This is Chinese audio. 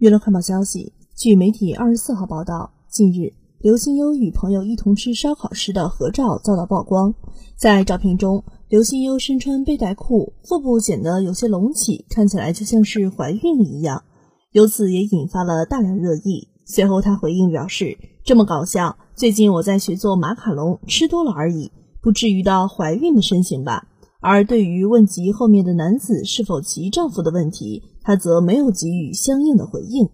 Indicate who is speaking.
Speaker 1: 娱乐快报消息，据媒体二十四号报道，近日刘心悠与朋友一同吃烧烤时的合照遭到曝光。在照片中，刘心悠身穿背带裤，腹部显得有些隆起，看起来就像是怀孕了一样，由此也引发了大量热议。随后他回应表示：“这么搞笑，最近我在学做马卡龙，吃多了而已，不至于到怀孕的身形吧。”而对于问及后面的男子是否其丈夫的问题，他则没有给予相应的回应。